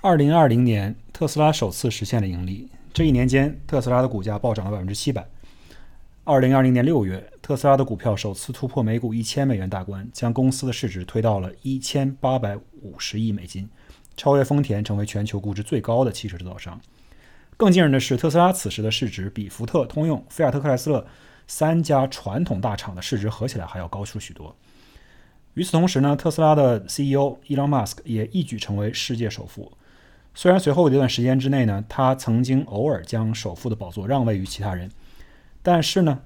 二零二零年，特斯拉首次实现了盈利。这一年间，特斯拉的股价暴涨了百分之七百。二零二零年六月，特斯拉的股票首次突破每股一千美元大关，将公司的市值推到了一千八百五十亿美金，超越丰田，成为全球估值最高的汽车制造商。更惊人的是，特斯拉此时的市值比福特、通用、菲亚特克莱斯勒三家传统大厂的市值合起来还要高出许多。与此同时呢，特斯拉的 CEO 伊隆马斯克也一举成为世界首富。虽然随后一段时间之内呢，他曾经偶尔将首富的宝座让位于其他人，但是呢，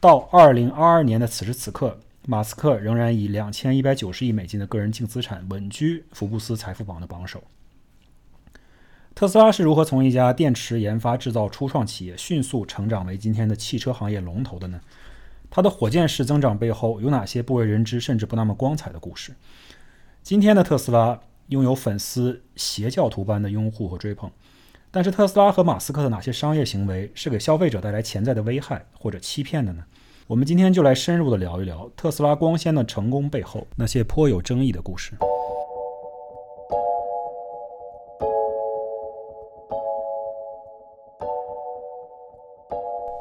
到二零二二年的此时此刻，马斯克仍然以两千一百九十亿美金的个人净资产稳居福布斯财富榜的榜首。特斯拉是如何从一家电池研发制造初创企业迅速成长为今天的汽车行业龙头的呢？它的火箭式增长背后有哪些不为人知甚至不那么光彩的故事？今天的特斯拉。拥有粉丝邪教徒般的拥护和追捧，但是特斯拉和马斯克的哪些商业行为是给消费者带来潜在的危害或者欺骗的呢？我们今天就来深入的聊一聊特斯拉光鲜的成功背后那些颇有争议的故事。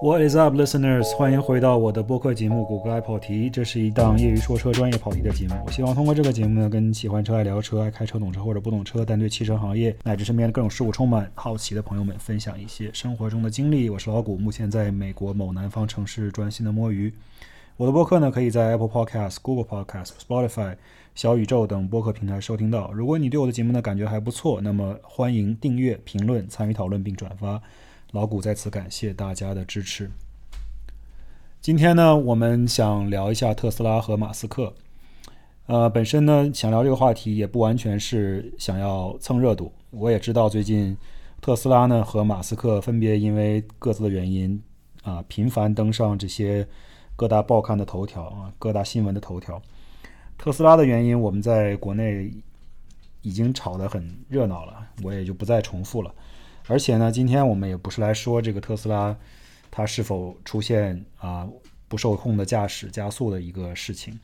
What is up, listeners？欢迎回到我的播客节目《谷歌爱跑题》，这是一档业余说车、专业跑题的节目。我希望通过这个节目呢，跟喜欢车、爱聊车、爱开车、懂车或者不懂车，但对汽车行业乃至身边的各种事物充满好奇的朋友们，分享一些生活中的经历。我是老谷，目前在美国某南方城市专心的摸鱼。我的播客呢，可以在 Apple Podcast、Google Podcast、Spotify、小宇宙等播客平台收听到。如果你对我的节目呢感觉还不错，那么欢迎订阅、评论、参与讨论并转发。老谷在此感谢大家的支持。今天呢，我们想聊一下特斯拉和马斯克。呃，本身呢，想聊这个话题也不完全是想要蹭热度。我也知道最近特斯拉呢和马斯克分别因为各自的原因啊，频繁登上这些各大报刊的头条啊，各大新闻的头条。特斯拉的原因，我们在国内已经炒得很热闹了，我也就不再重复了。而且呢，今天我们也不是来说这个特斯拉它是否出现啊不受控的驾驶加速的一个事情，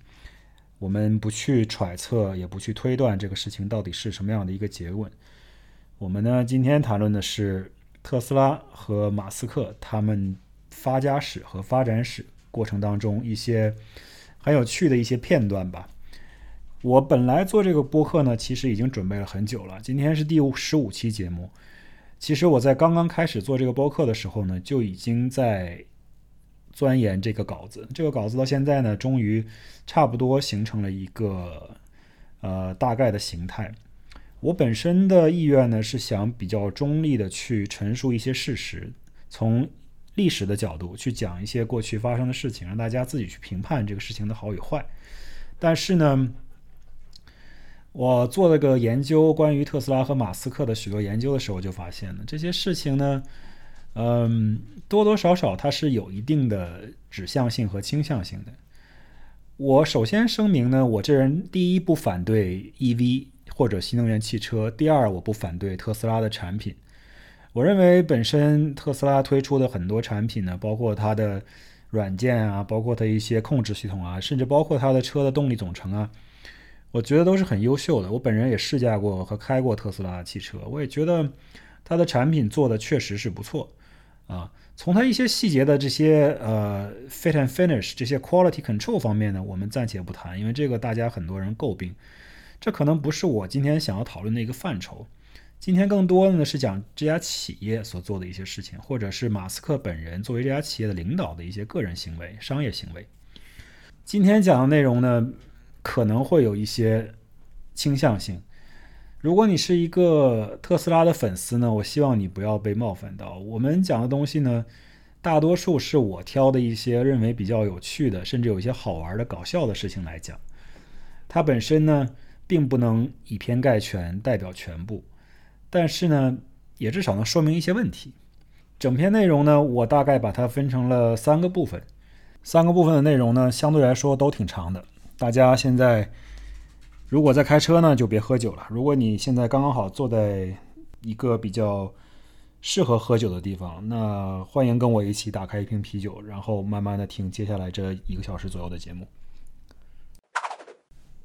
我们不去揣测，也不去推断这个事情到底是什么样的一个结论。我们呢，今天谈论的是特斯拉和马斯克他们发家史和发展史过程当中一些很有趣的一些片段吧。我本来做这个播客呢，其实已经准备了很久了，今天是第十五期节目。其实我在刚刚开始做这个播客的时候呢，就已经在钻研这个稿子。这个稿子到现在呢，终于差不多形成了一个呃大概的形态。我本身的意愿呢，是想比较中立的去陈述一些事实，从历史的角度去讲一些过去发生的事情，让大家自己去评判这个事情的好与坏。但是呢，我做了个研究，关于特斯拉和马斯克的许多研究的时候，就发现了这些事情呢，嗯，多多少少它是有一定的指向性和倾向性的。我首先声明呢，我这人第一不反对 EV 或者新能源汽车，第二我不反对特斯拉的产品。我认为本身特斯拉推出的很多产品呢，包括它的软件啊，包括它一些控制系统啊，甚至包括它的车的动力总成啊。我觉得都是很优秀的。我本人也试驾过和开过特斯拉汽车，我也觉得它的产品做的确实是不错啊。从它一些细节的这些呃 fit and finish 这些 quality control 方面呢，我们暂且不谈，因为这个大家很多人诟病，这可能不是我今天想要讨论的一个范畴。今天更多的呢是讲这家企业所做的一些事情，或者是马斯克本人作为这家企业的领导的一些个人行为、商业行为。今天讲的内容呢。可能会有一些倾向性。如果你是一个特斯拉的粉丝呢，我希望你不要被冒犯到。我们讲的东西呢，大多数是我挑的一些认为比较有趣的，甚至有一些好玩的、搞笑的事情来讲。它本身呢，并不能以偏概全，代表全部，但是呢，也至少能说明一些问题。整篇内容呢，我大概把它分成了三个部分。三个部分的内容呢，相对来说都挺长的。大家现在如果在开车呢，就别喝酒了。如果你现在刚刚好坐在一个比较适合喝酒的地方，那欢迎跟我一起打开一瓶啤酒，然后慢慢的听接下来这一个小时左右的节目。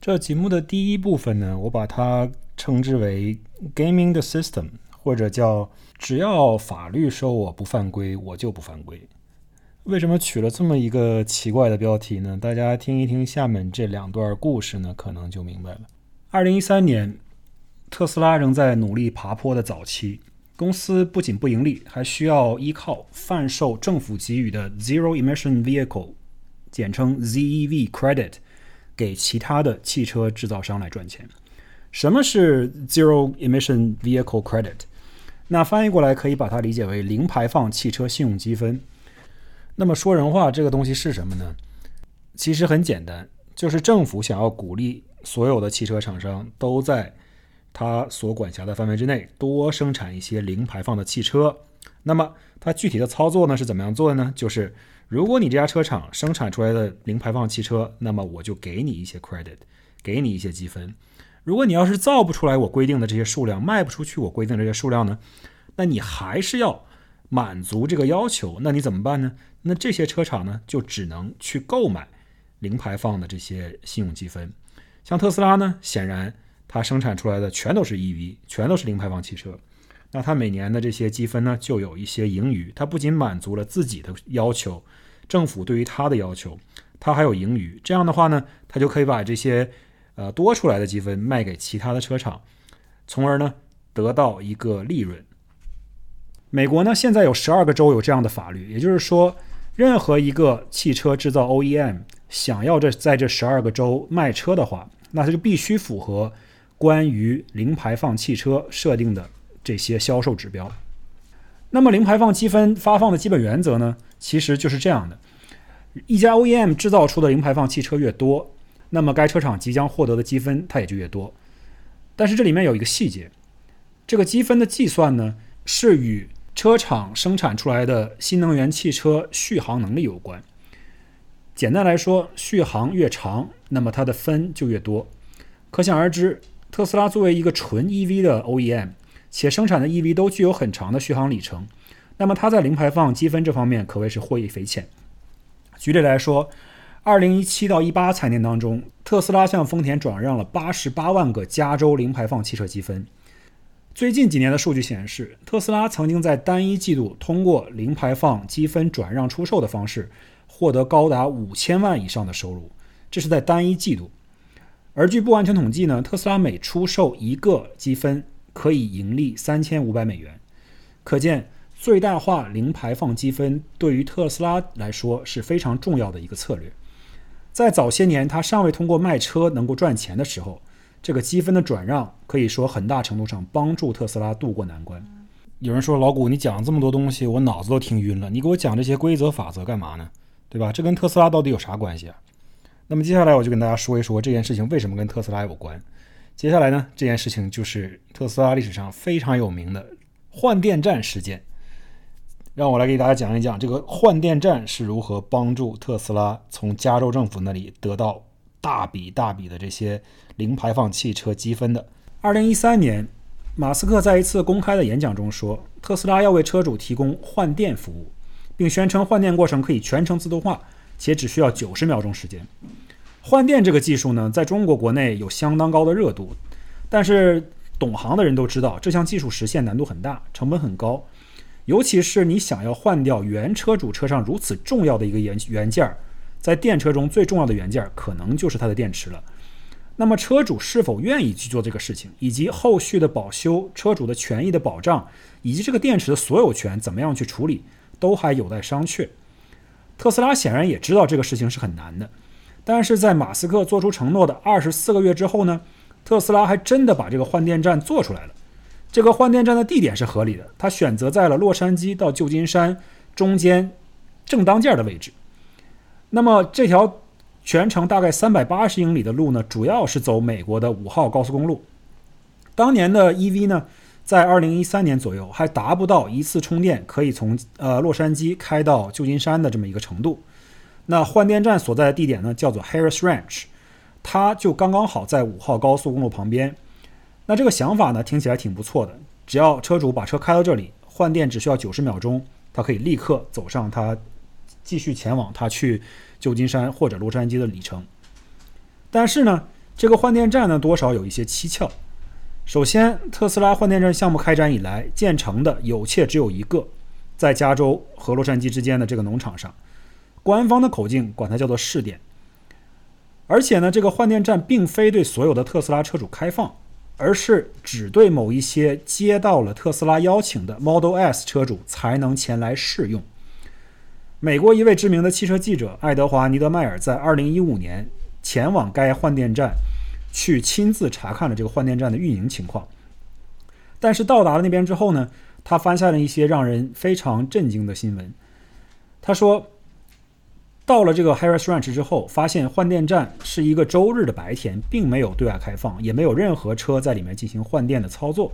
这节目的第一部分呢，我把它称之为 “gaming the system”，或者叫“只要法律说我不犯规，我就不犯规”。为什么取了这么一个奇怪的标题呢？大家听一听下面这两段故事呢，可能就明白了。二零一三年，特斯拉仍在努力爬坡的早期，公司不仅不盈利，还需要依靠贩售政府给予的 Zero Emission Vehicle，简称 ZEV Credit，给其他的汽车制造商来赚钱。什么是 Zero Emission Vehicle Credit？那翻译过来可以把它理解为零排放汽车信用积分。那么说人话，这个东西是什么呢？其实很简单，就是政府想要鼓励所有的汽车厂商都在他所管辖的范围之内多生产一些零排放的汽车。那么它具体的操作呢是怎么样做的呢？就是如果你这家车厂生产出来的零排放汽车，那么我就给你一些 credit，给你一些积分。如果你要是造不出来我规定的这些数量，卖不出去我规定的这些数量呢，那你还是要满足这个要求。那你怎么办呢？那这些车厂呢，就只能去购买零排放的这些信用积分。像特斯拉呢，显然它生产出来的全都是 EV，全都是零排放汽车。那它每年的这些积分呢，就有一些盈余。它不仅满足了自己的要求，政府对于它的要求，它还有盈余。这样的话呢，它就可以把这些呃多出来的积分卖给其他的车厂，从而呢得到一个利润。美国呢，现在有十二个州有这样的法律，也就是说。任何一个汽车制造 OEM 想要这在这十二个州卖车的话，那它就必须符合关于零排放汽车设定的这些销售指标。那么零排放积分发放的基本原则呢，其实就是这样的：一家 OEM 制造出的零排放汽车越多，那么该车厂即将获得的积分它也就越多。但是这里面有一个细节，这个积分的计算呢是与车厂生产出来的新能源汽车续航能力有关。简单来说，续航越长，那么它的分就越多。可想而知，特斯拉作为一个纯 EV 的 OEM，且生产的 EV 都具有很长的续航里程，那么它在零排放积分这方面可谓是获益匪浅。举例来说，2017到18财年当中，特斯拉向丰田转让了88万个加州零排放汽车积分。最近几年的数据显示，特斯拉曾经在单一季度通过零排放积分转让出售的方式，获得高达五千万以上的收入。这是在单一季度。而据不完全统计呢，特斯拉每出售一个积分可以盈利三千五百美元。可见，最大化零排放积分对于特斯拉来说是非常重要的一个策略。在早些年，它尚未通过卖车能够赚钱的时候。这个积分的转让可以说很大程度上帮助特斯拉渡过难关。有人说：“老谷，你讲这么多东西，我脑子都听晕了。你给我讲这些规则法则干嘛呢？对吧？这跟特斯拉到底有啥关系啊？”那么接下来我就跟大家说一说这件事情为什么跟特斯拉有关。接下来呢，这件事情就是特斯拉历史上非常有名的换电站事件。让我来给大家讲一讲这个换电站是如何帮助特斯拉从加州政府那里得到。大笔大笔的这些零排放汽车积分的。二零一三年，马斯克在一次公开的演讲中说，特斯拉要为车主提供换电服务，并宣称换电过程可以全程自动化，且只需要九十秒钟时间。换电这个技术呢，在中国国内有相当高的热度，但是懂行的人都知道，这项技术实现难度很大，成本很高，尤其是你想要换掉原车主车上如此重要的一个元元件儿。在电车中最重要的元件可能就是它的电池了。那么车主是否愿意去做这个事情，以及后续的保修、车主的权益的保障，以及这个电池的所有权怎么样去处理，都还有待商榷。特斯拉显然也知道这个事情是很难的，但是在马斯克做出承诺的二十四个月之后呢，特斯拉还真的把这个换电站做出来了。这个换电站的地点是合理的，它选择在了洛杉矶到旧金山中间正当间的位置。那么这条全程大概三百八十英里的路呢，主要是走美国的五号高速公路。当年的 EV 呢，在二零一三年左右还达不到一次充电可以从呃洛杉矶开到旧金山的这么一个程度。那换电站所在的地点呢，叫做 Harris Ranch，它就刚刚好在五号高速公路旁边。那这个想法呢，听起来挺不错的。只要车主把车开到这里，换电只需要九十秒钟，他可以立刻走上他。继续前往他去旧金山或者洛杉矶的里程，但是呢，这个换电站呢多少有一些蹊跷。首先，特斯拉换电站项目开展以来，建成的有且只有一个，在加州和洛杉矶之间的这个农场上，官方的口径管它叫做试点。而且呢，这个换电站并非对所有的特斯拉车主开放，而是只对某一些接到了特斯拉邀请的 Model S 车主才能前来试用。美国一位知名的汽车记者爱德华·尼德迈尔在2015年前往该换电站。去亲自查看了这个换电站的运营情况，但是到达了那边之后呢，他发现了一些让人非常震惊的新闻。他说，到了这个 Harris Ranch 之后，发现换电站是一个周日的白天，并没有对外开放，也没有任何车在里面进行换电的操作，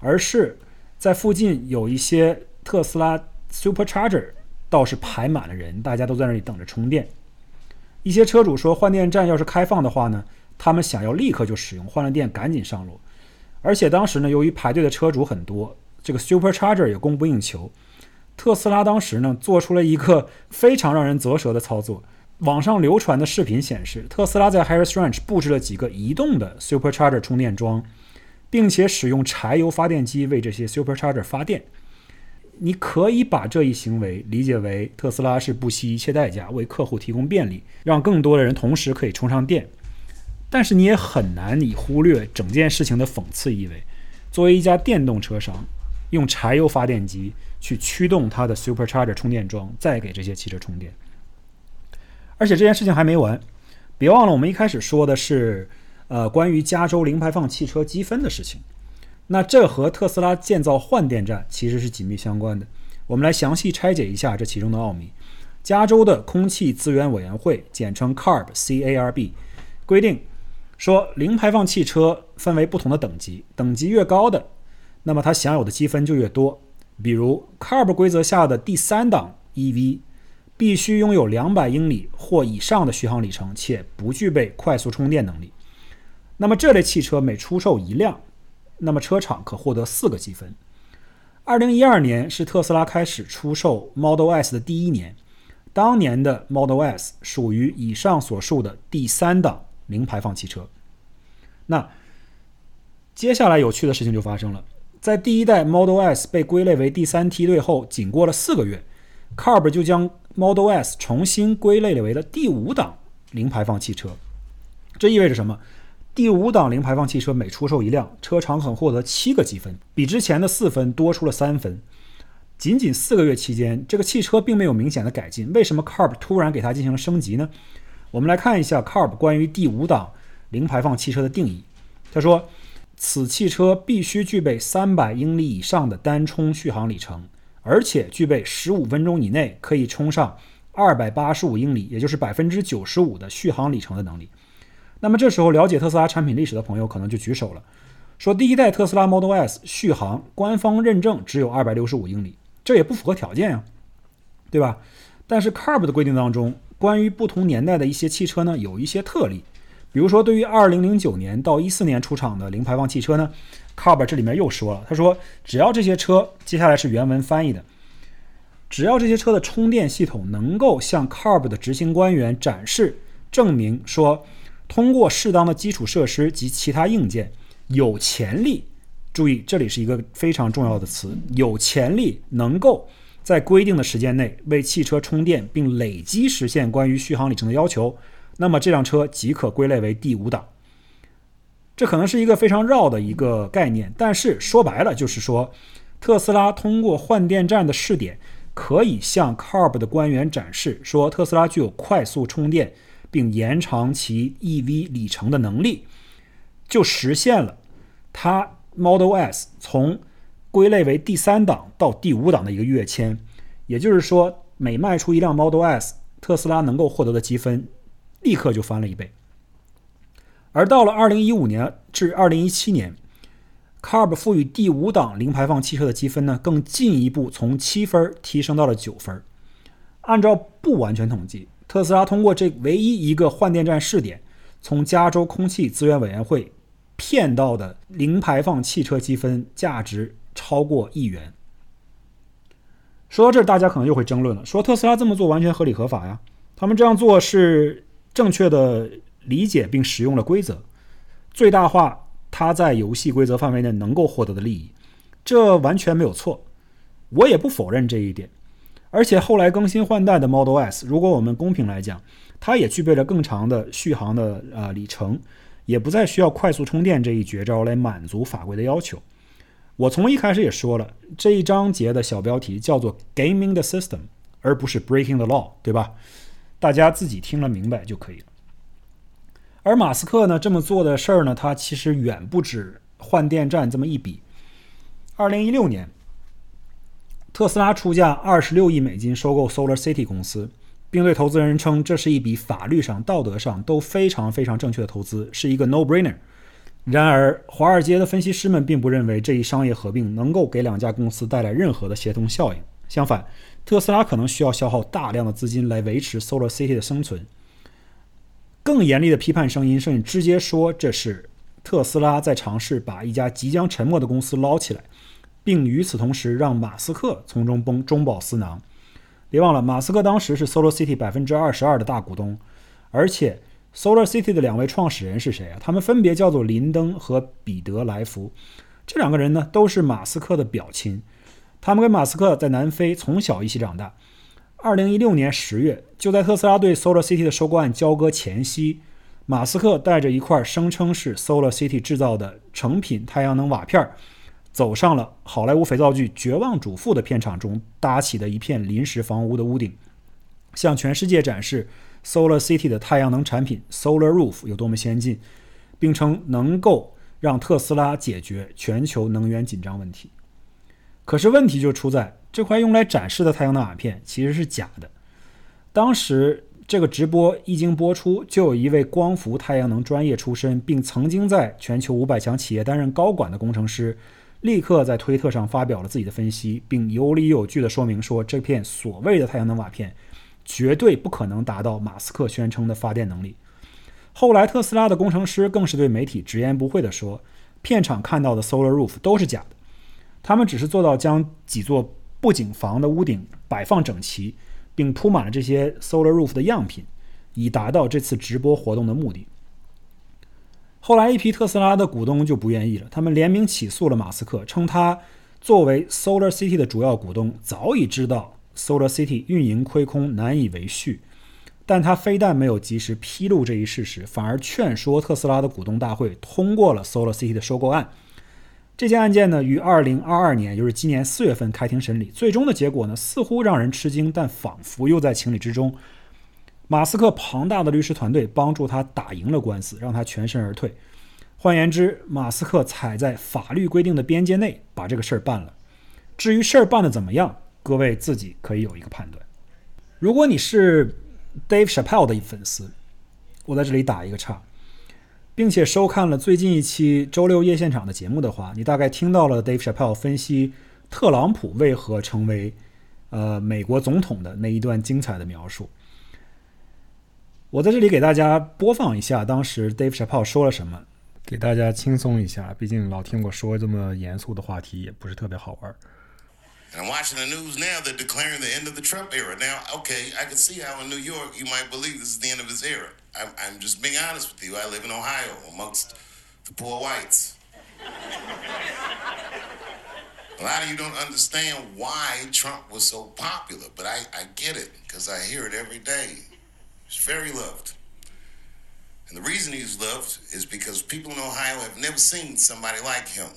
而是在附近有一些特斯拉 Supercharger 倒是排满了人，大家都在那里等着充电。一些车主说，换电站要是开放的话呢？他们想要立刻就使用，换了电赶紧上路。而且当时呢，由于排队的车主很多，这个 Supercharger 也供不应求。特斯拉当时呢，做出了一个非常让人啧舌的操作。网上流传的视频显示，特斯拉在 Harris Ranch 布置了几个移动的 Supercharger 充电桩，并且使用柴油发电机为这些 Supercharger 发电。你可以把这一行为理解为特斯拉是不惜一切代价为客户提供便利，让更多的人同时可以充上电。但是你也很难以忽略整件事情的讽刺意味。作为一家电动车商，用柴油发电机去驱动它的 Supercharger 充电桩，再给这些汽车充电。而且这件事情还没完，别忘了我们一开始说的是，呃，关于加州零排放汽车积分的事情。那这和特斯拉建造换电站其实是紧密相关的。我们来详细拆解一下这其中的奥秘。加州的空气资源委员会，简称 CARB，C-A-R-B，规定。说零排放汽车分为不同的等级，等级越高的，那么它享有的积分就越多。比如 CARB 规则下的第三档 EV，必须拥有两百英里或以上的续航里程，且不具备快速充电能力。那么这类汽车每出售一辆，那么车厂可获得四个积分。二零一二年是特斯拉开始出售 Model S 的第一年，当年的 Model S 属于以上所述的第三档。零排放汽车，那接下来有趣的事情就发生了。在第一代 Model S 被归类为第三梯队后，仅过了四个月，CARB 就将 Model S 重新归类为了第五档零排放汽车。这意味着什么？第五档零排放汽车每出售一辆，车厂可获得七个积分，比之前的四分多出了三分。仅仅四个月期间，这个汽车并没有明显的改进。为什么 CARB 突然给它进行了升级呢？我们来看一下 CARB 关于第五档零排放汽车的定义。他说，此汽车必须具备三百英里以上的单充续航里程，而且具备十五分钟以内可以充上二百八十五英里，也就是百分之九十五的续航里程的能力。那么这时候，了解特斯拉产品历史的朋友可能就举手了，说第一代特斯拉 Model S 续航官方认证只有二百六十五英里，这也不符合条件呀，对吧？但是 CARB 的规定当中。关于不同年代的一些汽车呢，有一些特例，比如说对于2009年到14年出厂的零排放汽车呢，CARB 这里面又说了，他说只要这些车，接下来是原文翻译的，只要这些车的充电系统能够向 CARB 的执行官员展示证明说，通过适当的基础设施及其他硬件，有潜力，注意这里是一个非常重要的词，有潜力能够。在规定的时间内为汽车充电并累积实现关于续航里程的要求，那么这辆车即可归类为第五档。这可能是一个非常绕的一个概念，但是说白了就是说，特斯拉通过换电站的试点，可以向 CARB 的官员展示说，特斯拉具有快速充电并延长其 EV 里程的能力，就实现了它 Model S 从。归类为第三档到第五档的一个跃迁，也就是说，每卖出一辆 Model S，特斯拉能够获得的积分立刻就翻了一倍。而到了2015年至2017年，CARB 赋予第五档零排放汽车的积分呢，更进一步从七分提升到了九分。按照不完全统计，特斯拉通过这唯一一个换电站试点，从加州空气资源委员会骗到的零排放汽车积分价值。超过亿元。说到这儿，大家可能又会争论了，说特斯拉这么做完全合理合法呀？他们这样做是正确的理解并使用了规则，最大化他在游戏规则范围内能够获得的利益，这完全没有错，我也不否认这一点。而且后来更新换代的 Model S，如果我们公平来讲，它也具备了更长的续航的呃里程，也不再需要快速充电这一绝招来满足法规的要求。我从一开始也说了，这一章节的小标题叫做 “Gaming the System”，而不是 “Breaking the Law”，对吧？大家自己听了明白就可以了。而马斯克呢，这么做的事儿呢，他其实远不止换电站这么一笔。二零一六年，特斯拉出价二十六亿美金收购 Solar City 公司，并对投资人称这是一笔法律上、道德上都非常非常正确的投资，是一个 no-brainer。然而，华尔街的分析师们并不认为这一商业合并能够给两家公司带来任何的协同效应。相反，特斯拉可能需要消耗大量的资金来维持 Solar City 的生存。更严厉的批判声音甚至直接说这是特斯拉在尝试把一家即将沉没的公司捞起来，并与此同时让马斯克从中崩中饱私囊。别忘了，马斯克当时是 Solar City 百分之二十二的大股东，而且。Solar City 的两位创始人是谁啊？他们分别叫做林登和彼得莱福。这两个人呢，都是马斯克的表亲。他们跟马斯克在南非从小一起长大。二零一六年十月，就在特斯拉对 Solar City 的收购案交割前夕，马斯克带着一块声称是 Solar City 制造的成品太阳能瓦片儿，走上了好莱坞肥皂剧《绝望主妇》的片场中搭起的一片临时房屋的屋顶，向全世界展示。Solar City 的太阳能产品 Solar Roof 有多么先进，并称能够让特斯拉解决全球能源紧张问题。可是问题就出在这块用来展示的太阳能瓦片其实是假的。当时这个直播一经播出，就有一位光伏太阳能专业出身，并曾经在全球五百强企业担任高管的工程师，立刻在推特上发表了自己的分析，并有理有据地说明说这片所谓的太阳能瓦片。绝对不可能达到马斯克宣称的发电能力。后来，特斯拉的工程师更是对媒体直言不讳地说，片场看到的 Solar Roof 都是假的，他们只是做到将几座布景房的屋顶摆放整齐，并铺满了这些 Solar Roof 的样品，以达到这次直播活动的目的。后来，一批特斯拉的股东就不愿意了，他们联名起诉了马斯克，称他作为 Solar City 的主要股东，早已知道。Solar City 运营亏空，难以为续，但他非但没有及时披露这一事实，反而劝说特斯拉的股东大会通过了 Solar City 的收购案。这件案件呢，于2022年，就是今年四月份开庭审理。最终的结果呢，似乎让人吃惊，但仿佛又在情理之中。马斯克庞大的律师团队帮助他打赢了官司，让他全身而退。换言之，马斯克踩在法律规定的边界内把这个事儿办了。至于事儿办得怎么样？各位自己可以有一个判断。如果你是 Dave Chappelle 的粉丝，我在这里打一个叉，并且收看了最近一期周六夜现场的节目的话，你大概听到了 Dave Chappelle 分析特朗普为何成为呃美国总统的那一段精彩的描述。我在这里给大家播放一下当时 Dave Chappelle 说了什么，给大家轻松一下。毕竟老听我说这么严肃的话题也不是特别好玩。And I'm watching the news now, they're declaring the end of the Trump era. Now, okay, I can see how in New York you might believe this is the end of his era. I'm, I'm just being honest with you. I live in Ohio amongst the poor whites. A lot of you don't understand why Trump was so popular, but I, I get it because I hear it every day. He's very loved. And the reason he's loved is because people in Ohio have never seen somebody like him.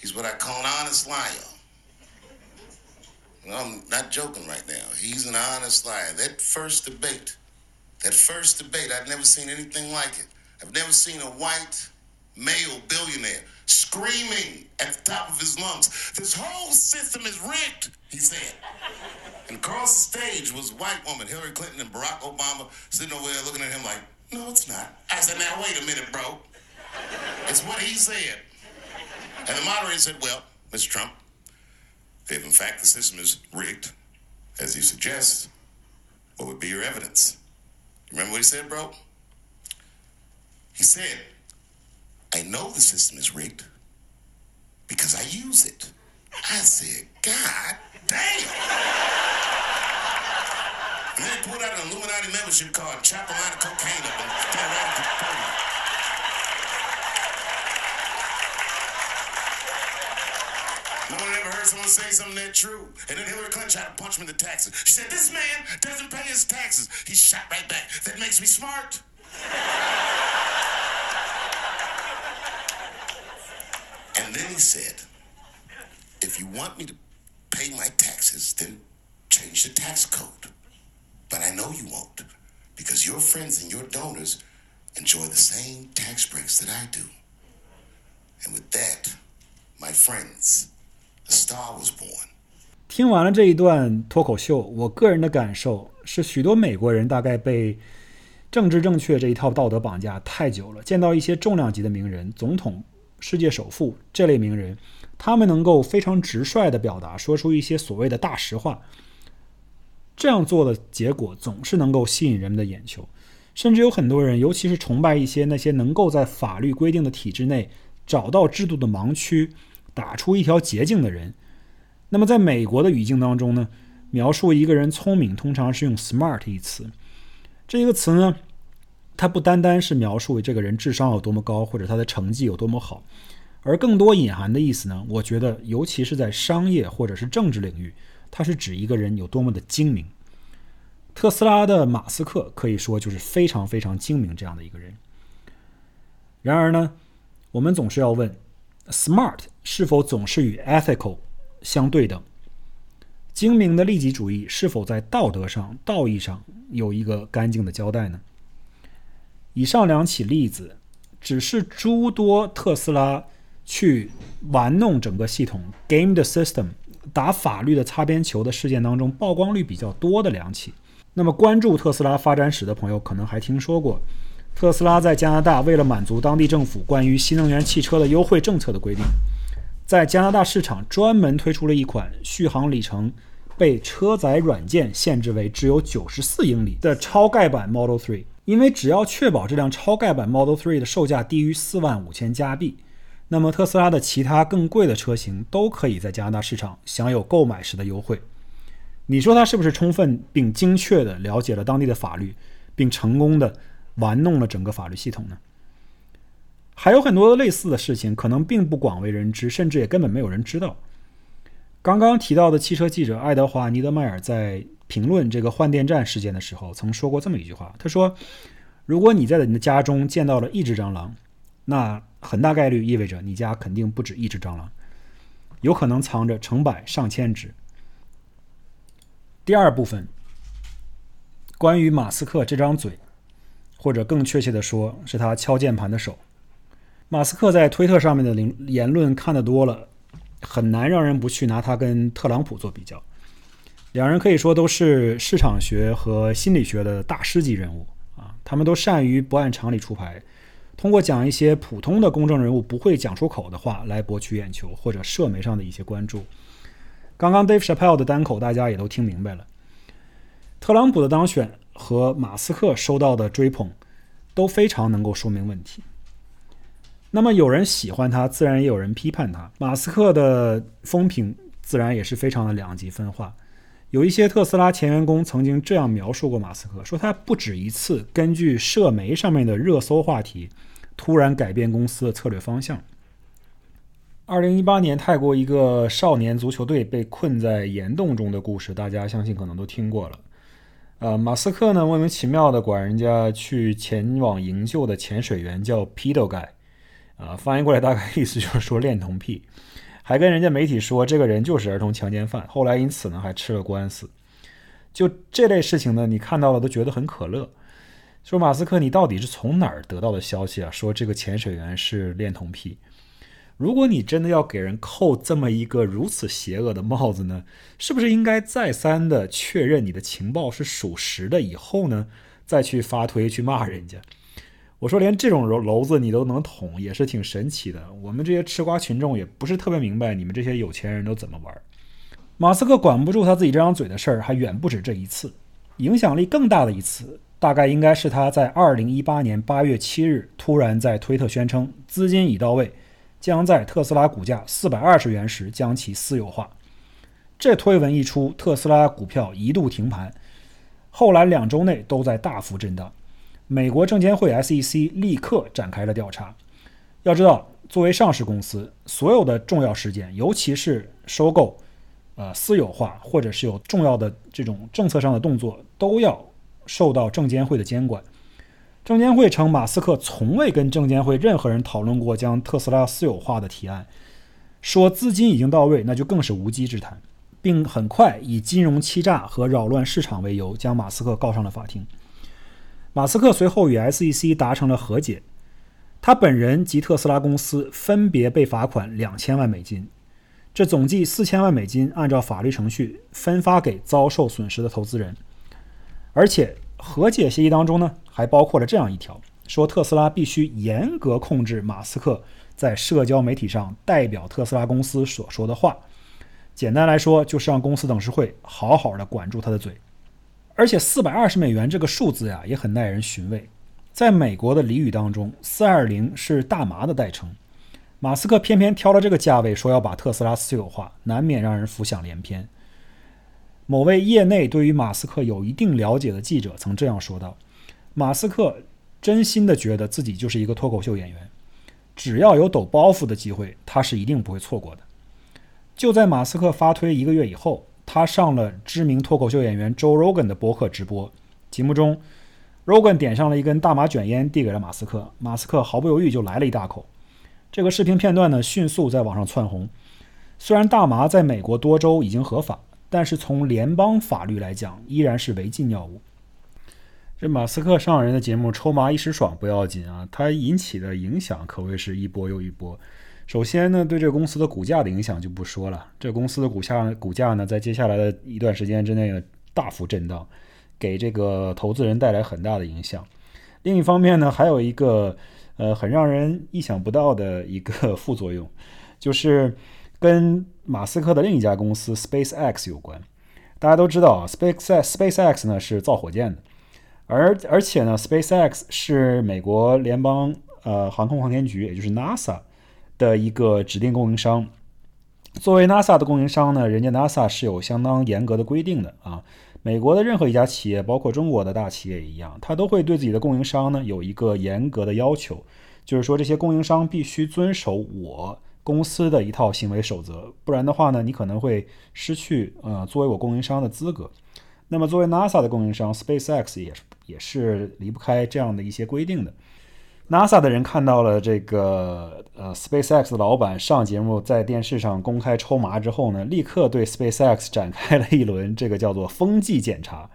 He's what I call an honest liar. I'm not joking right now. He's an honest liar. That first debate, that first debate, I've never seen anything like it. I've never seen a white male billionaire screaming at the top of his lungs, This whole system is rigged, he said. And across the stage was white woman, Hillary Clinton and Barack Obama, sitting over there looking at him like, No, it's not. I said, Now, wait a minute, bro. It's what he said. And the moderator said, Well, Mr. Trump, if in fact the system is rigged, as you suggest, what would be your evidence? Remember what he said, bro? He said, I know the system is rigged because I use it. I said, God damn. They pulled out an Illuminati membership card, chopped a lot of cocaine up, and got it out to the party. No one ever heard someone say something that true. And then Hillary Clinton tried to punch him in the taxes. She said, This man doesn't pay his taxes. He shot right back. That makes me smart. and then he said, If you want me to pay my taxes, then change the tax code. But I know you won't, because your friends and your donors enjoy the same tax breaks that I do. And with that, my friends, a star was born. 听完了这一段脱口秀，我个人的感受是，许多美国人大概被政治正确这一套道德绑架太久了。见到一些重量级的名人，总统、世界首富这类名人，他们能够非常直率地表达，说出一些所谓的大实话。这样做的结果总是能够吸引人们的眼球，甚至有很多人，尤其是崇拜一些那些能够在法律规定的体制内找到制度的盲区，打出一条捷径的人。那么，在美国的语境当中呢，描述一个人聪明，通常是用 “smart” 一词。这一个词呢，它不单单是描述这个人智商有多么高，或者他的成绩有多么好，而更多隐含的意思呢，我觉得，尤其是在商业或者是政治领域。它是指一个人有多么的精明。特斯拉的马斯克可以说就是非常非常精明这样的一个人。然而呢，我们总是要问：smart 是否总是与 ethical 相对等？精明的利己主义是否在道德上、道义上有一个干净的交代呢？以上两起例子，只是诸多特斯拉去玩弄整个系统 （game the system）。打法律的擦边球的事件当中，曝光率比较多的两起。那么，关注特斯拉发展史的朋友可能还听说过，特斯拉在加拿大为了满足当地政府关于新能源汽车的优惠政策的规定，在加拿大市场专门推出了一款续航里程被车载软件限制为只有九十四英里的超盖版 Model 3。因为只要确保这辆超盖版 Model 3的售价低于四万五千加币。那么特斯拉的其他更贵的车型都可以在加拿大市场享有购买时的优惠。你说他是不是充分并精确地了解了当地的法律，并成功地玩弄了整个法律系统呢？还有很多类似的事情，可能并不广为人知，甚至也根本没有人知道。刚刚提到的汽车记者爱德华·尼德迈尔在评论这个换电站事件的时候，曾说过这么一句话：“他说，如果你在你的家中见到了一只蟑螂，那……”很大概率意味着你家肯定不止一只蟑螂，有可能藏着成百上千只。第二部分，关于马斯克这张嘴，或者更确切的说，是他敲键盘的手。马斯克在推特上面的言言论看得多了，很难让人不去拿他跟特朗普做比较。两人可以说都是市场学和心理学的大师级人物啊，他们都善于不按常理出牌。通过讲一些普通的公众人物不会讲出口的话来博取眼球或者社媒上的一些关注。刚刚 Dave Chappelle 的单口大家也都听明白了。特朗普的当选和马斯克收到的追捧都非常能够说明问题。那么有人喜欢他，自然也有人批判他。马斯克的风评自然也是非常的两极分化。有一些特斯拉前员工曾经这样描述过马斯克，说他不止一次根据社媒上面的热搜话题。突然改变公司的策略方向。二零一八年，泰国一个少年足球队被困在岩洞中的故事，大家相信可能都听过了。呃，马斯克呢莫名其妙的管人家去前往营救的潜水员叫 “pedo guy”，啊，翻译过来大概意思就是说恋童癖，还跟人家媒体说这个人就是儿童强奸犯，后来因此呢还吃了官司。就这类事情呢，你看到了都觉得很可乐。说马斯克，你到底是从哪儿得到的消息啊？说这个潜水员是恋童癖。如果你真的要给人扣这么一个如此邪恶的帽子呢，是不是应该再三的确认你的情报是属实的以后呢，再去发推去骂人家？我说连这种楼楼子你都能捅，也是挺神奇的。我们这些吃瓜群众也不是特别明白你们这些有钱人都怎么玩。马斯克管不住他自己这张嘴的事儿还远不止这一次，影响力更大的一次。大概应该是他在二零一八年八月七日突然在推特宣称资金已到位，将在特斯拉股价四百二十元时将其私有化。这推文一出，特斯拉股票一度停盘，后来两周内都在大幅震荡。美国证监会 SEC 立刻展开了调查。要知道，作为上市公司，所有的重要事件，尤其是收购、呃私有化，或者是有重要的这种政策上的动作，都要受到证监会的监管。证监会称，马斯克从未跟证监会任何人讨论过将特斯拉私有化的提案，说资金已经到位，那就更是无稽之谈，并很快以金融欺诈和扰乱市场为由，将马斯克告上了法庭。马斯克随后与 SEC 达成了和解，他本人及特斯拉公司分别被罚款两千万美金，这总计四千万美金按照法律程序分发给遭受损失的投资人。而且和解协议当中呢，还包括了这样一条，说特斯拉必须严格控制马斯克在社交媒体上代表特斯拉公司所说的话。简单来说，就是让公司董事会好好的管住他的嘴。而且四百二十美元这个数字呀，也很耐人寻味。在美国的俚语当中，四二零是大麻的代称。马斯克偏偏挑了这个价位，说要把特斯拉私有化，难免让人浮想联翩。某位业内对于马斯克有一定了解的记者曾这样说道：“马斯克真心的觉得自己就是一个脱口秀演员，只要有抖包袱的机会，他是一定不会错过的。”就在马斯克发推一个月以后。他上了知名脱口秀演员 Joe Rogan 的博客直播节目中，Rogan 点上了一根大麻卷烟，递给了马斯克。马斯克毫不犹豫就来了一大口。这个视频片段呢，迅速在网上窜红。虽然大麻在美国多州已经合法，但是从联邦法律来讲，依然是违禁药物。这马斯克上人的节目抽麻一时爽不要紧啊，他引起的影响可谓是一波又一波。首先呢，对这个公司的股价的影响就不说了。这公司的股价股价呢，在接下来的一段时间之内呢，大幅震荡，给这个投资人带来很大的影响。另一方面呢，还有一个呃很让人意想不到的一个副作用，就是跟马斯克的另一家公司 SpaceX 有关。大家都知道啊，Space SpaceX 呢是造火箭的，而而且呢，SpaceX 是美国联邦呃航空航天局，也就是 NASA。的一个指定供应商，作为 NASA 的供应商呢，人家 NASA 是有相当严格的规定的啊。美国的任何一家企业，包括中国的大企业一样，它都会对自己的供应商呢有一个严格的要求，就是说这些供应商必须遵守我公司的一套行为守则，不然的话呢，你可能会失去呃作为我供应商的资格。那么作为 NASA 的供应商，SpaceX 也是也是离不开这样的一些规定的。NASA 的人看到了这个呃 SpaceX 的老板上节目，在电视上公开抽麻之后呢，立刻对 SpaceX 展开了一轮这个叫做风纪检查，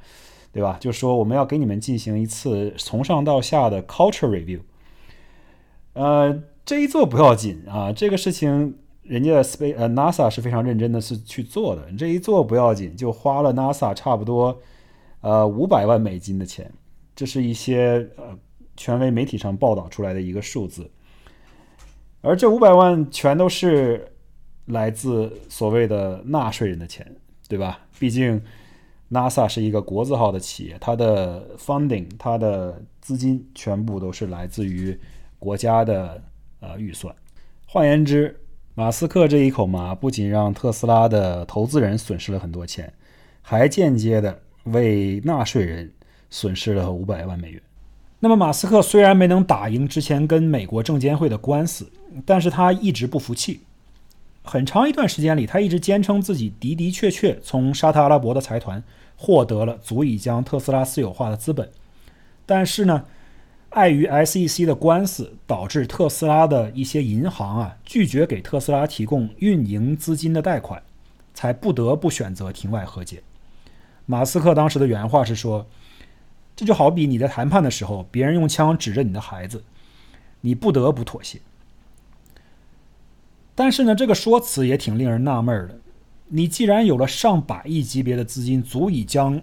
对吧？就说我们要给你们进行一次从上到下的 culture review。呃，这一做不要紧啊，这个事情人家 Space 呃 NASA 是非常认真的是去做的，这一做不要紧，就花了 NASA 差不多呃五百万美金的钱，这是一些呃。权威媒体上报道出来的一个数字，而这五百万全都是来自所谓的纳税人的钱，对吧？毕竟 NASA 是一个国字号的企业，它的 funding、它的资金全部都是来自于国家的呃预算。换言之，马斯克这一口麻不仅让特斯拉的投资人损失了很多钱，还间接的为纳税人损失了五百万美元。那么，马斯克虽然没能打赢之前跟美国证监会的官司，但是他一直不服气。很长一段时间里，他一直坚称自己的的确确从沙特阿拉伯的财团获得了足以将特斯拉私有化的资本。但是呢，碍于 SEC 的官司，导致特斯拉的一些银行啊拒绝给特斯拉提供运营资金的贷款，才不得不选择庭外和解。马斯克当时的原话是说。这就好比你在谈判的时候，别人用枪指着你的孩子，你不得不妥协。但是呢，这个说辞也挺令人纳闷的。你既然有了上百亿级别的资金，足以将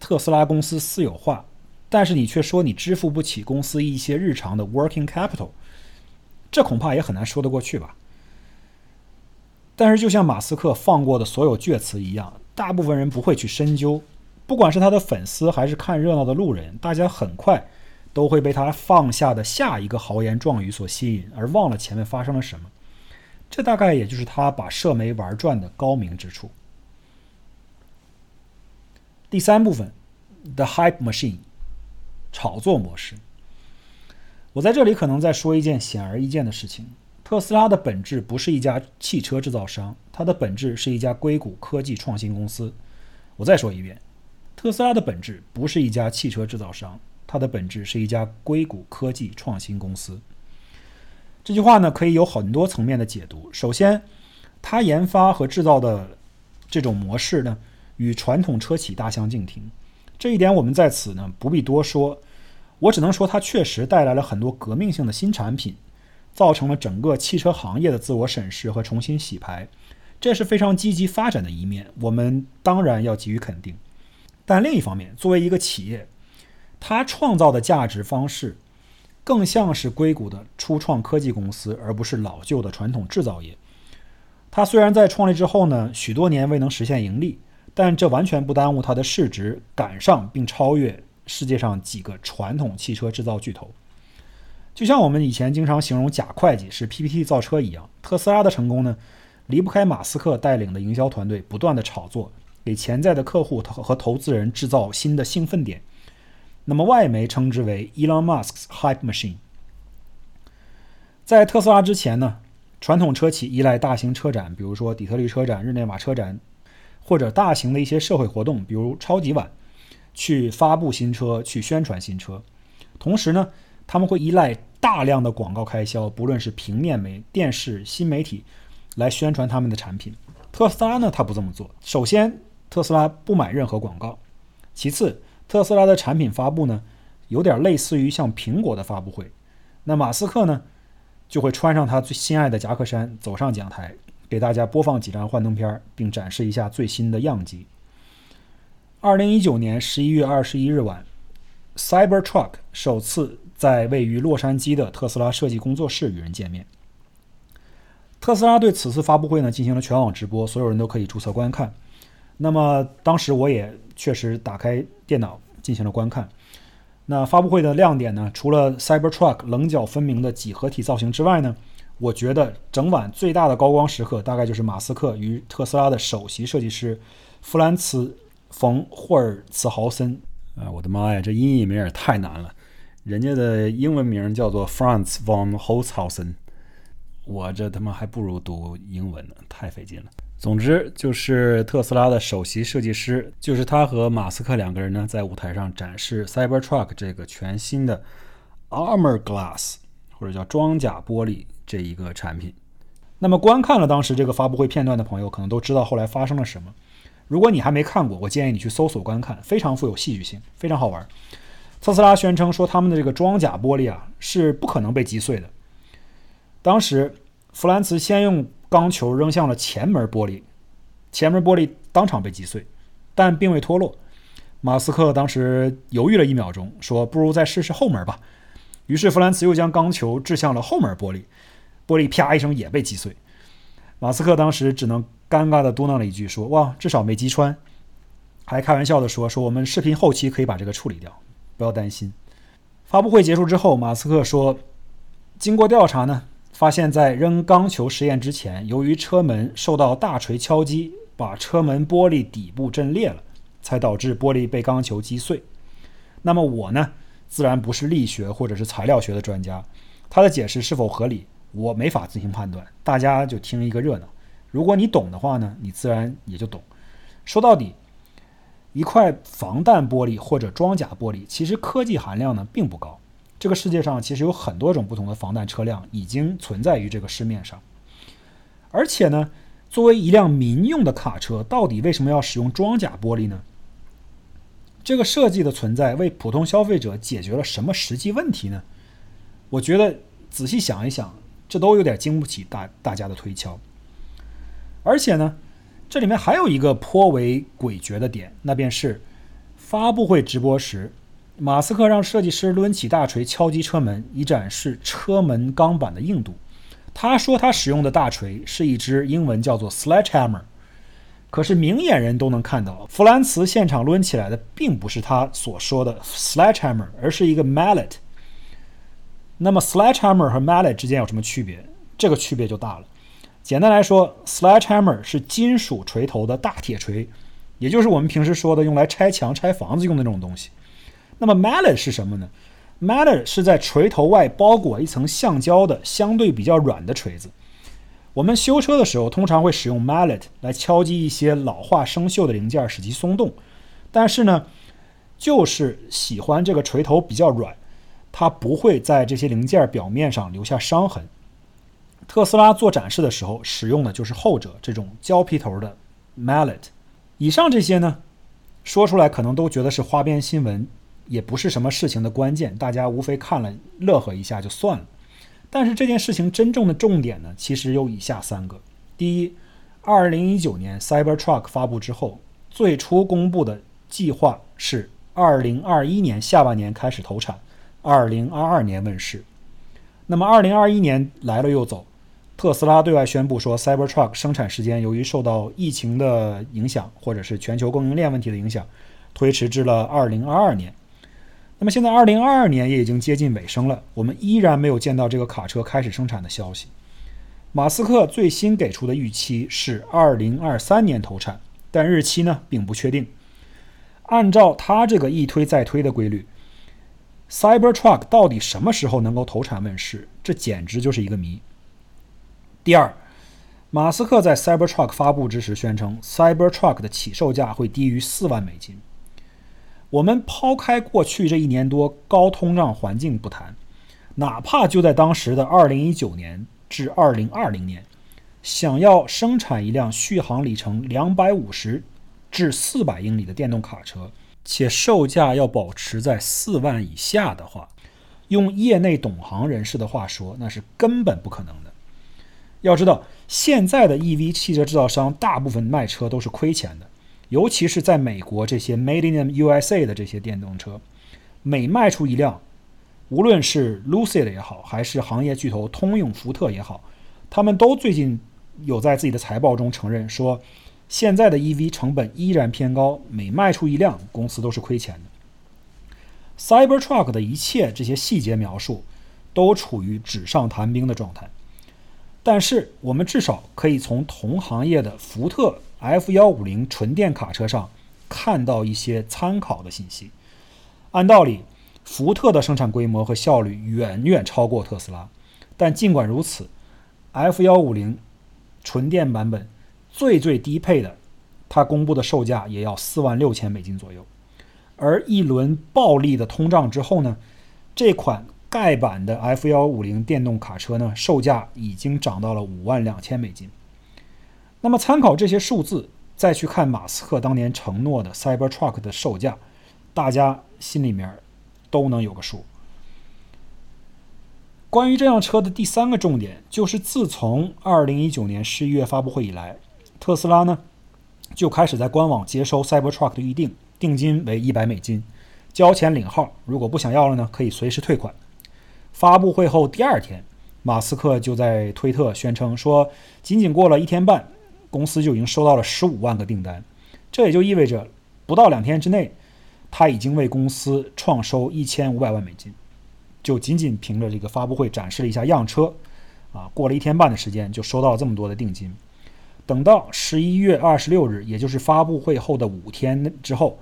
特斯拉公司私有化，但是你却说你支付不起公司一些日常的 working capital，这恐怕也很难说得过去吧？但是，就像马斯克放过的所有倔词一样，大部分人不会去深究。不管是他的粉丝还是看热闹的路人，大家很快都会被他放下的下一个豪言壮语所吸引，而忘了前面发生了什么。这大概也就是他把社媒玩转的高明之处。第三部分，The Hype Machine，炒作模式。我在这里可能再说一件显而易见的事情：特斯拉的本质不是一家汽车制造商，它的本质是一家硅谷科技创新公司。我再说一遍，特斯拉的本质不是一家汽车制造商，它的本质是一家硅谷科技创新公司。这句话呢，可以有很多层面的解读。首先，它研发和制造的这种模式呢，与传统车企大相径庭。这一点我们在此呢不必多说，我只能说它确实带来了很多革命性的新产品。造成了整个汽车行业的自我审视和重新洗牌，这是非常积极发展的一面，我们当然要给予肯定。但另一方面，作为一个企业，它创造的价值方式更像是硅谷的初创科技公司，而不是老旧的传统制造业。它虽然在创立之后呢，许多年未能实现盈利，但这完全不耽误它的市值赶上并超越世界上几个传统汽车制造巨头。就像我们以前经常形容假会计是 PPT 造车一样，特斯拉的成功呢，离不开马斯克带领的营销团队不断的炒作，给潜在的客户和投资人制造新的兴奋点。那么外媒称之为 Elon Musk's Hype Machine。在特斯拉之前呢，传统车企依赖大型车展，比如说底特律车展、日内瓦车展，或者大型的一些社会活动，比如超级碗，去发布新车，去宣传新车。同时呢，他们会依赖大量的广告开销，不论是平面媒、电视、新媒体，来宣传他们的产品。特斯拉呢，他不这么做。首先，特斯拉不买任何广告；其次，特斯拉的产品发布呢，有点类似于像苹果的发布会。那马斯克呢，就会穿上他最心爱的夹克衫，走上讲台，给大家播放几张幻灯片，并展示一下最新的样机。二零一九年十一月二十一日晚，Cybertruck 首次。在位于洛杉矶的特斯拉设计工作室与人见面。特斯拉对此次发布会呢进行了全网直播，所有人都可以注册观看。那么当时我也确实打开电脑进行了观看。那发布会的亮点呢，除了 Cybertruck 棱角分明的几何体造型之外呢，我觉得整晚最大的高光时刻大概就是马斯克与特斯拉的首席设计师弗兰茨·冯·霍尔茨豪森。啊，我的妈呀，这音译名也太难了。人家的英文名叫做 Franz von Holzhausen，我这他妈还不如读英文呢，太费劲了。总之就是特斯拉的首席设计师，就是他和马斯克两个人呢，在舞台上展示 Cybertruck 这个全新的 Armor Glass 或者叫装甲玻璃这一个产品。那么观看了当时这个发布会片段的朋友，可能都知道后来发生了什么。如果你还没看过，我建议你去搜索观看，非常富有戏剧性，非常好玩。特斯拉宣称说，他们的这个装甲玻璃啊是不可能被击碎的。当时，弗兰茨先用钢球扔向了前门玻璃，前门玻璃当场被击碎，但并未脱落。马斯克当时犹豫了一秒钟，说：“不如再试试后门吧。”于是，弗兰茨又将钢球掷向了后门玻璃，玻璃啪一声也被击碎。马斯克当时只能尴尬地嘟囔了一句：“说哇，至少没击穿。”还开玩笑地说：“说我们视频后期可以把这个处理掉。”不要担心。发布会结束之后，马斯克说：“经过调查呢，发现，在扔钢球实验之前，由于车门受到大锤敲击，把车门玻璃底部震裂了，才导致玻璃被钢球击碎。那么我呢，自然不是力学或者是材料学的专家，他的解释是否合理，我没法进行判断。大家就听一个热闹。如果你懂的话呢，你自然也就懂。说到底。”一块防弹玻璃或者装甲玻璃，其实科技含量呢并不高。这个世界上其实有很多种不同的防弹车辆已经存在于这个市面上。而且呢，作为一辆民用的卡车，到底为什么要使用装甲玻璃呢？这个设计的存在为普通消费者解决了什么实际问题呢？我觉得仔细想一想，这都有点经不起大大家的推敲。而且呢。这里面还有一个颇为诡谲的点，那便是发布会直播时，马斯克让设计师抡起大锤敲击车门，以展示车门钢板的硬度。他说他使用的大锤是一只英文叫做 sledgehammer，可是明眼人都能看到，弗兰茨现场抡起来的并不是他所说的 sledgehammer，而是一个 mallet。那么 sledgehammer 和 mallet 之间有什么区别？这个区别就大了。简单来说，sledgehammer 是金属锤头的大铁锤，也就是我们平时说的用来拆墙、拆房子用的那种东西。那么 mallet 是什么呢 Mallet 是在锤头外包裹一层橡胶的相对比较软的锤子。我们修车的时候通常会使用 Mallet 来敲击一些老化生锈的零件，使其松动。但是呢，就是喜欢这个锤头比较软，它不会在这些零件表面上留下伤痕。特斯拉做展示的时候使用的就是后者这种胶皮头的 Mallet。以上这些呢，说出来可能都觉得是花边新闻。也不是什么事情的关键，大家无非看了乐呵一下就算了。但是这件事情真正的重点呢，其实有以下三个：第一，2019年 Cybertruck 发布之后，最初公布的计划是2021年下半年开始投产，2022年问世。那么2021年来了又走，特斯拉对外宣布说，Cybertruck 生产时间由于受到疫情的影响，或者是全球供应链问题的影响，推迟至了2022年。那么现在，二零二二年也已经接近尾声了，我们依然没有见到这个卡车开始生产的消息。马斯克最新给出的预期是二零二三年投产，但日期呢并不确定。按照他这个一推再推的规律，Cybertruck 到底什么时候能够投产问世，这简直就是一个谜。第二，马斯克在 Cybertruck 发布之时宣称，Cybertruck 的起售价会低于四万美金。我们抛开过去这一年多高通胀环境不谈，哪怕就在当时的2019年至2020年，想要生产一辆续航里程250至400英里的电动卡车，且售价要保持在4万以下的话，用业内懂行人士的话说，那是根本不可能的。要知道，现在的 EV 汽车制造商大部分卖车都是亏钱的。尤其是在美国，这些 Made in USA 的这些电动车，每卖出一辆，无论是 Lucid 也好，还是行业巨头通用、福特也好，他们都最近有在自己的财报中承认说，现在的 EV 成本依然偏高，每卖出一辆，公司都是亏钱的。Cybertruck 的一切这些细节描述，都处于纸上谈兵的状态，但是我们至少可以从同行业的福特。F 幺五零纯电卡车上看到一些参考的信息。按道理，福特的生产规模和效率远远超过特斯拉，但尽管如此，F 幺五零纯电版本最最低配的，它公布的售价也要四万六千美金左右。而一轮暴力的通胀之后呢，这款盖版的 F 幺五零电动卡车呢，售价已经涨到了五万两千美金。那么，参考这些数字，再去看马斯克当年承诺的 Cybertruck 的售价，大家心里面都能有个数。关于这辆车的第三个重点，就是自从2019年11月发布会以来，特斯拉呢就开始在官网接收 Cybertruck 的预定，定金为一百美金，交钱领号。如果不想要了呢，可以随时退款。发布会后第二天，马斯克就在推特宣称说，仅仅过了一天半。公司就已经收到了十五万个订单，这也就意味着不到两天之内，他已经为公司创收一千五百万美金。就仅仅凭着这个发布会展示了一下样车，啊，过了一天半的时间就收到了这么多的定金。等到十一月二十六日，也就是发布会后的五天之后，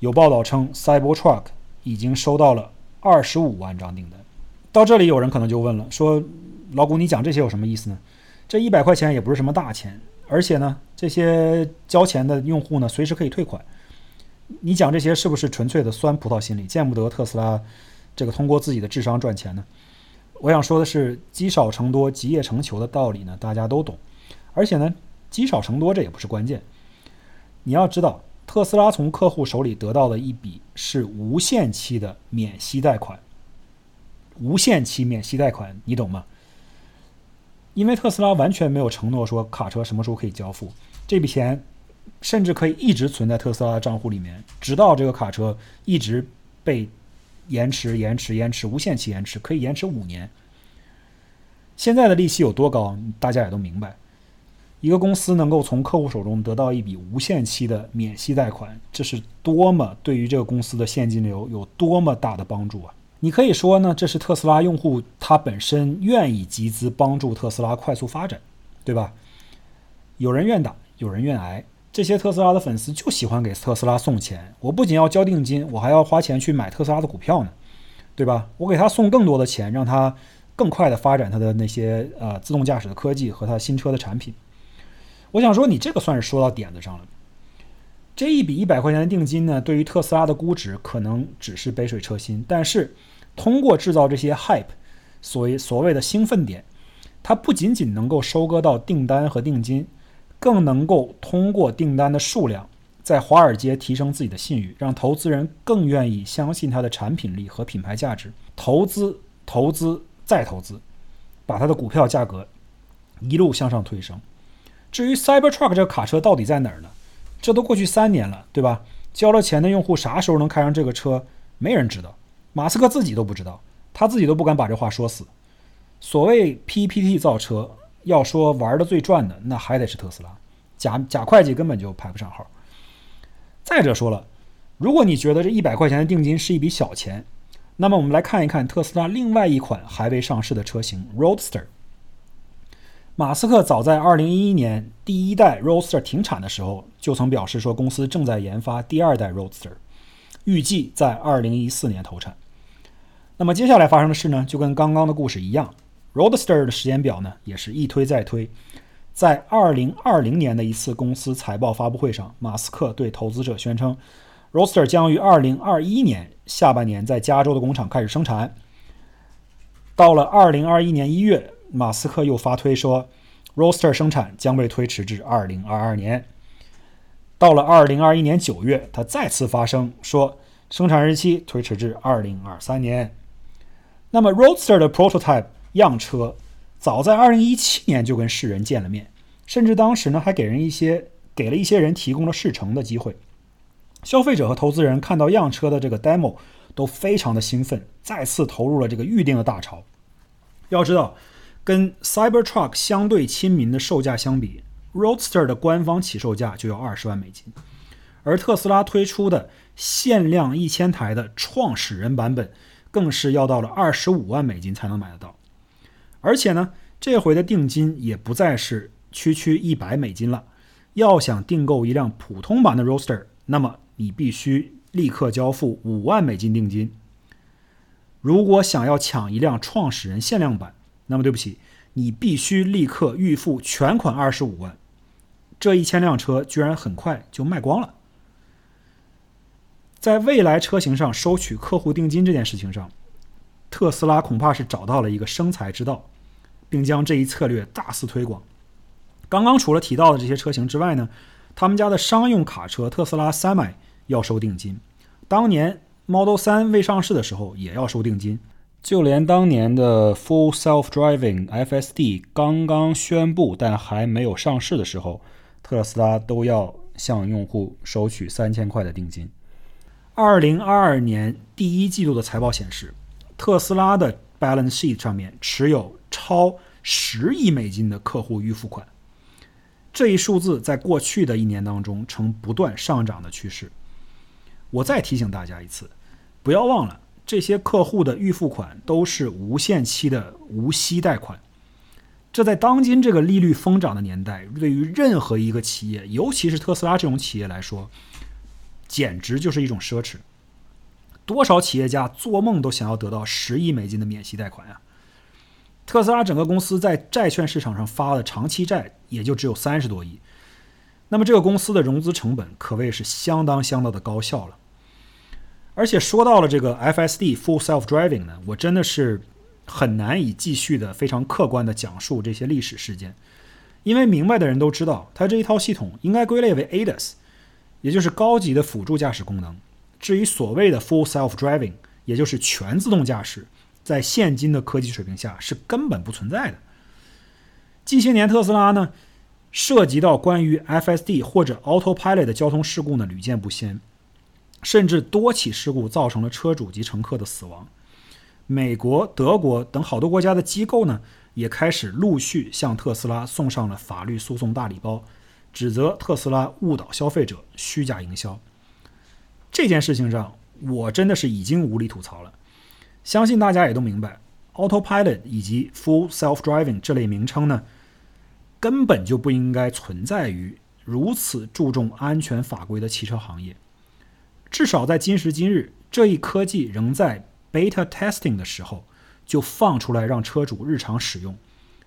有报道称 Cybertruck 已经收到了二十五万张订单。到这里，有人可能就问了，说老谷，你讲这些有什么意思呢？这一百块钱也不是什么大钱。而且呢，这些交钱的用户呢，随时可以退款。你讲这些是不是纯粹的酸葡萄心理？见不得特斯拉这个通过自己的智商赚钱呢？我想说的是，积少成多、积业成裘的道理呢，大家都懂。而且呢，积少成多这也不是关键。你要知道，特斯拉从客户手里得到的一笔是无限期的免息贷款。无限期免息贷款，你懂吗？因为特斯拉完全没有承诺说卡车什么时候可以交付，这笔钱甚至可以一直存在特斯拉的账户里面，直到这个卡车一直被延迟、延迟、延迟、无限期延迟，可以延迟五年。现在的利息有多高，大家也都明白。一个公司能够从客户手中得到一笔无限期的免息贷款，这是多么对于这个公司的现金流有多么大的帮助啊！你可以说呢，这是特斯拉用户他本身愿意集资帮助特斯拉快速发展，对吧？有人愿打，有人愿挨。这些特斯拉的粉丝就喜欢给特斯拉送钱。我不仅要交定金，我还要花钱去买特斯拉的股票呢。对吧？我给他送更多的钱，让他更快的发展他的那些呃自动驾驶的科技和他新车的产品。我想说，你这个算是说到点子上了。这一笔一百块钱的定金呢，对于特斯拉的估值可能只是杯水车薪，但是通过制造这些 hype，所谓所谓的兴奋点，它不仅仅能够收割到订单和定金，更能够通过订单的数量，在华尔街提升自己的信誉，让投资人更愿意相信它的产品力和品牌价值，投资、投资再投资，把它的股票价格一路向上推升。至于 Cybertruck 这个卡车到底在哪儿呢？这都过去三年了，对吧？交了钱的用户啥时候能开上这个车？没人知道，马斯克自己都不知道，他自己都不敢把这话说死。所谓 PPT 造车，要说玩的最赚的，那还得是特斯拉，假假会计根本就排不上号。再者说了，如果你觉得这一百块钱的定金是一笔小钱，那么我们来看一看特斯拉另外一款还未上市的车型 Roadster。马斯克早在2011年第一代 Roadster 停产的时候，就曾表示说，公司正在研发第二代 Roadster，预计在2014年投产。那么接下来发生的事呢，就跟刚刚的故事一样，Roadster 的时间表呢也是一推再推。在2020年的一次公司财报发布会上，马斯克对投资者宣称，Roadster 将于2021年下半年在加州的工厂开始生产。到了2021年1月。马斯克又发推说，Roadster 生产将被推迟至2022年。到了2021年9月，他再次发声说，生产日期推迟至2023年。那么，Roadster 的 prototype 样车早在2017年就跟世人见了面，甚至当时呢还给人一些给了一些人提供了试乘的机会。消费者和投资人看到样车的这个 demo 都非常的兴奋，再次投入了这个预定的大潮。要知道。跟 Cybertruck 相对亲民的售价相比，Roadster 的官方起售价就要二十万美金，而特斯拉推出的限量一千台的创始人版本，更是要到了二十五万美金才能买得到。而且呢，这回的定金也不再是区区一百美金了，要想订购一辆普通版的 Roadster，那么你必须立刻交付五万美金定金。如果想要抢一辆创始人限量版，那么对不起，你必须立刻预付全款二十五万，这一千辆车居然很快就卖光了。在未来车型上收取客户定金这件事情上，特斯拉恐怕是找到了一个生财之道，并将这一策略大肆推广。刚刚除了提到的这些车型之外呢，他们家的商用卡车特斯拉 Semi 要收定金，当年 Model 3未上市的时候也要收定金。就连当年的 Full Self-Driving FSD 刚刚宣布但还没有上市的时候，特斯拉都要向用户收取三千块的定金。二零二二年第一季度的财报显示，特斯拉的 Balance Sheet 上面持有超十亿美金的客户预付款，这一数字在过去的一年当中呈不断上涨的趋势。我再提醒大家一次，不要忘了。这些客户的预付款都是无限期的无息贷款，这在当今这个利率疯涨的年代，对于任何一个企业，尤其是特斯拉这种企业来说，简直就是一种奢侈。多少企业家做梦都想要得到十亿美金的免息贷款呀！特斯拉整个公司在债券市场上发的长期债也就只有三十多亿，那么这个公司的融资成本可谓是相当相当的高效了。而且说到了这个 FSD Full Self Driving 呢，我真的是很难以继续的非常客观的讲述这些历史事件，因为明白的人都知道，它这一套系统应该归类为 ADAS，也就是高级的辅助驾驶功能。至于所谓的 Full Self Driving，也就是全自动驾驶，在现今的科技水平下是根本不存在的。近些年特斯拉呢，涉及到关于 FSD 或者 Autopilot 的交通事故呢，屡见不鲜。甚至多起事故造成了车主及乘客的死亡。美国、德国等好多国家的机构呢，也开始陆续向特斯拉送上了法律诉讼大礼包，指责特斯拉误导消费者、虚假营销。这件事情上，我真的是已经无力吐槽了。相信大家也都明白，Autopilot 以及 Full Self Driving 这类名称呢，根本就不应该存在于如此注重安全法规的汽车行业。至少在今时今日，这一科技仍在 beta testing 的时候就放出来让车主日常使用，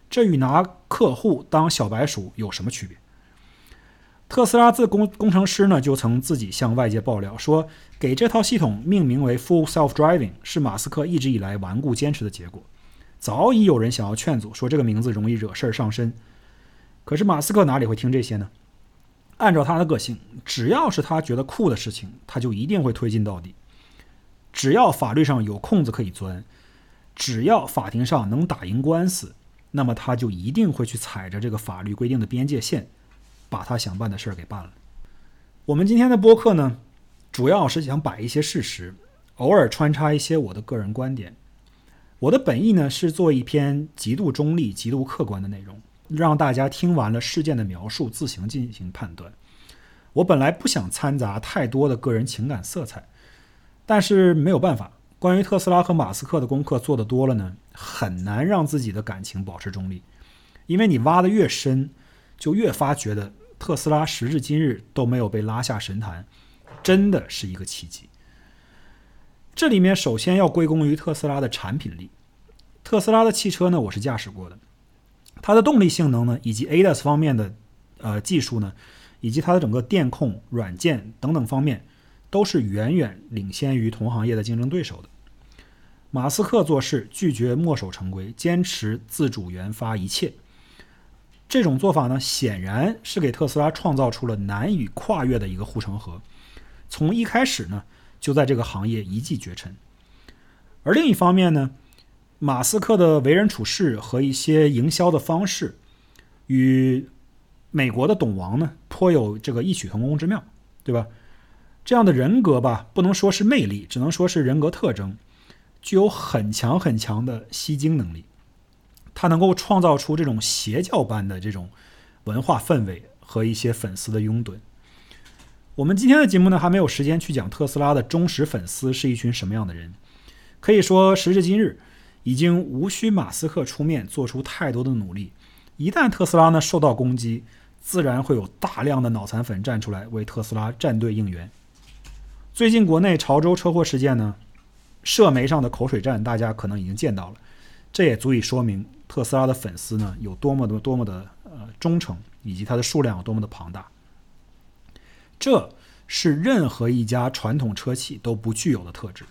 这与拿客户当小白鼠有什么区别？特斯拉自工工程师呢就曾自己向外界爆料说，给这套系统命名为 Full Self Driving 是马斯克一直以来顽固坚持的结果。早已有人想要劝阻，说这个名字容易惹事儿上身。可是马斯克哪里会听这些呢？按照他的个性，只要是他觉得酷的事情，他就一定会推进到底。只要法律上有空子可以钻，只要法庭上能打赢官司，那么他就一定会去踩着这个法律规定的边界线，把他想办的事儿给办了。我们今天的播客呢，主要是想摆一些事实，偶尔穿插一些我的个人观点。我的本意呢，是做一篇极度中立、极度客观的内容。让大家听完了事件的描述，自行进行判断。我本来不想掺杂太多的个人情感色彩，但是没有办法。关于特斯拉和马斯克的功课做得多了呢，很难让自己的感情保持中立。因为你挖得越深，就越发觉得特斯拉时至今日都没有被拉下神坛，真的是一个奇迹。这里面首先要归功于特斯拉的产品力。特斯拉的汽车呢，我是驾驶过的。它的动力性能呢，以及 ADAS 方面的呃技术呢，以及它的整个电控软件等等方面，都是远远领先于同行业的竞争对手的。马斯克做事拒绝墨守成规，坚持自主研发一切。这种做法呢，显然是给特斯拉创造出了难以跨越的一个护城河。从一开始呢，就在这个行业一骑绝尘。而另一方面呢，马斯克的为人处事和一些营销的方式，与美国的董王呢颇有这个异曲同工之妙，对吧？这样的人格吧，不能说是魅力，只能说是人格特征，具有很强很强的吸睛能力。他能够创造出这种邪教般的这种文化氛围和一些粉丝的拥趸。我们今天的节目呢，还没有时间去讲特斯拉的忠实粉丝是一群什么样的人。可以说，时至今日。已经无需马斯克出面做出太多的努力，一旦特斯拉呢受到攻击，自然会有大量的脑残粉站出来为特斯拉站队应援。最近国内潮州车祸事件呢，社媒上的口水战大家可能已经见到了，这也足以说明特斯拉的粉丝呢有多么的多么的呃忠诚，以及它的数量有多么的庞大。这是任何一家传统车企都不具有的特质。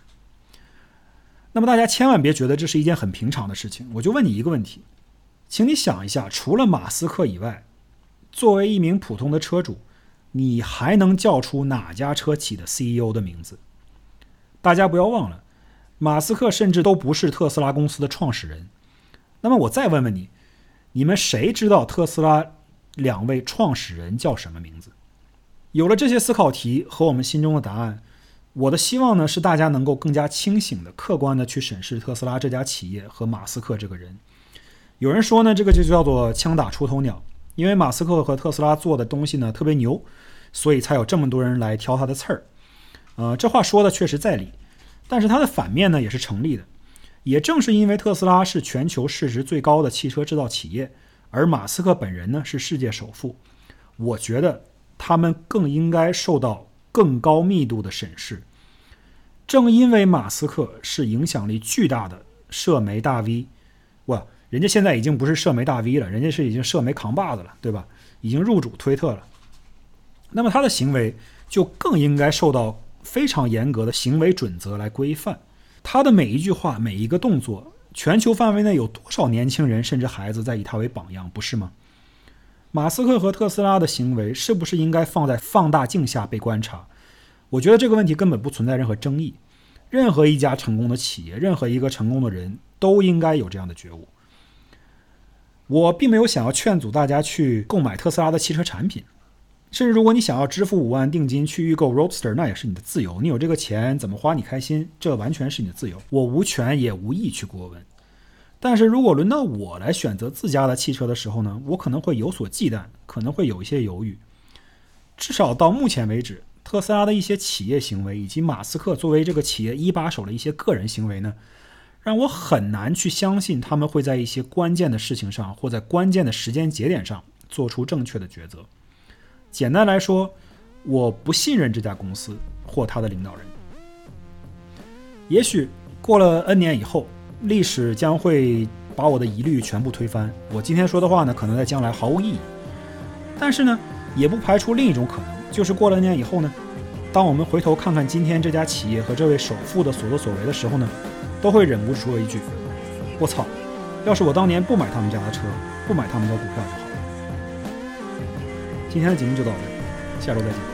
那么大家千万别觉得这是一件很平常的事情。我就问你一个问题，请你想一下，除了马斯克以外，作为一名普通的车主，你还能叫出哪家车企的 CEO 的名字？大家不要忘了，马斯克甚至都不是特斯拉公司的创始人。那么我再问问你，你们谁知道特斯拉两位创始人叫什么名字？有了这些思考题和我们心中的答案。我的希望呢，是大家能够更加清醒的、客观的去审视特斯拉这家企业和马斯克这个人。有人说呢，这个就叫做枪打出头鸟，因为马斯克和特斯拉做的东西呢特别牛，所以才有这么多人来挑他的刺儿。呃，这话说的确实在理，但是它的反面呢也是成立的。也正是因为特斯拉是全球市值最高的汽车制造企业，而马斯克本人呢是世界首富，我觉得他们更应该受到。更高密度的审视。正因为马斯克是影响力巨大的社媒大 V，哇，人家现在已经不是社媒大 V 了，人家是已经社媒扛把子了，对吧？已经入主推特了。那么他的行为就更应该受到非常严格的行为准则来规范。他的每一句话、每一个动作，全球范围内有多少年轻人甚至孩子在以他为榜样，不是吗？马斯克和特斯拉的行为是不是应该放在放大镜下被观察？我觉得这个问题根本不存在任何争议。任何一家成功的企业，任何一个成功的人都应该有这样的觉悟。我并没有想要劝阻大家去购买特斯拉的汽车产品，甚至如果你想要支付五万定金去预购 Roadster，那也是你的自由。你有这个钱，怎么花你开心，这完全是你的自由。我无权也无意去过问。但是如果轮到我来选择自家的汽车的时候呢，我可能会有所忌惮，可能会有一些犹豫。至少到目前为止，特斯拉的一些企业行为，以及马斯克作为这个企业一把手的一些个人行为呢，让我很难去相信他们会在一些关键的事情上，或在关键的时间节点上做出正确的抉择。简单来说，我不信任这家公司或他的领导人。也许。过了 N 年以后，历史将会把我的疑虑全部推翻。我今天说的话呢，可能在将来毫无意义。但是呢，也不排除另一种可能，就是过了年以后呢，当我们回头看看今天这家企业和这位首富的所作所为的时候呢，都会忍不住说一句：“我操，要是我当年不买他们家的车，不买他们的股票就好了。”今天的节目就到这里，下周再见。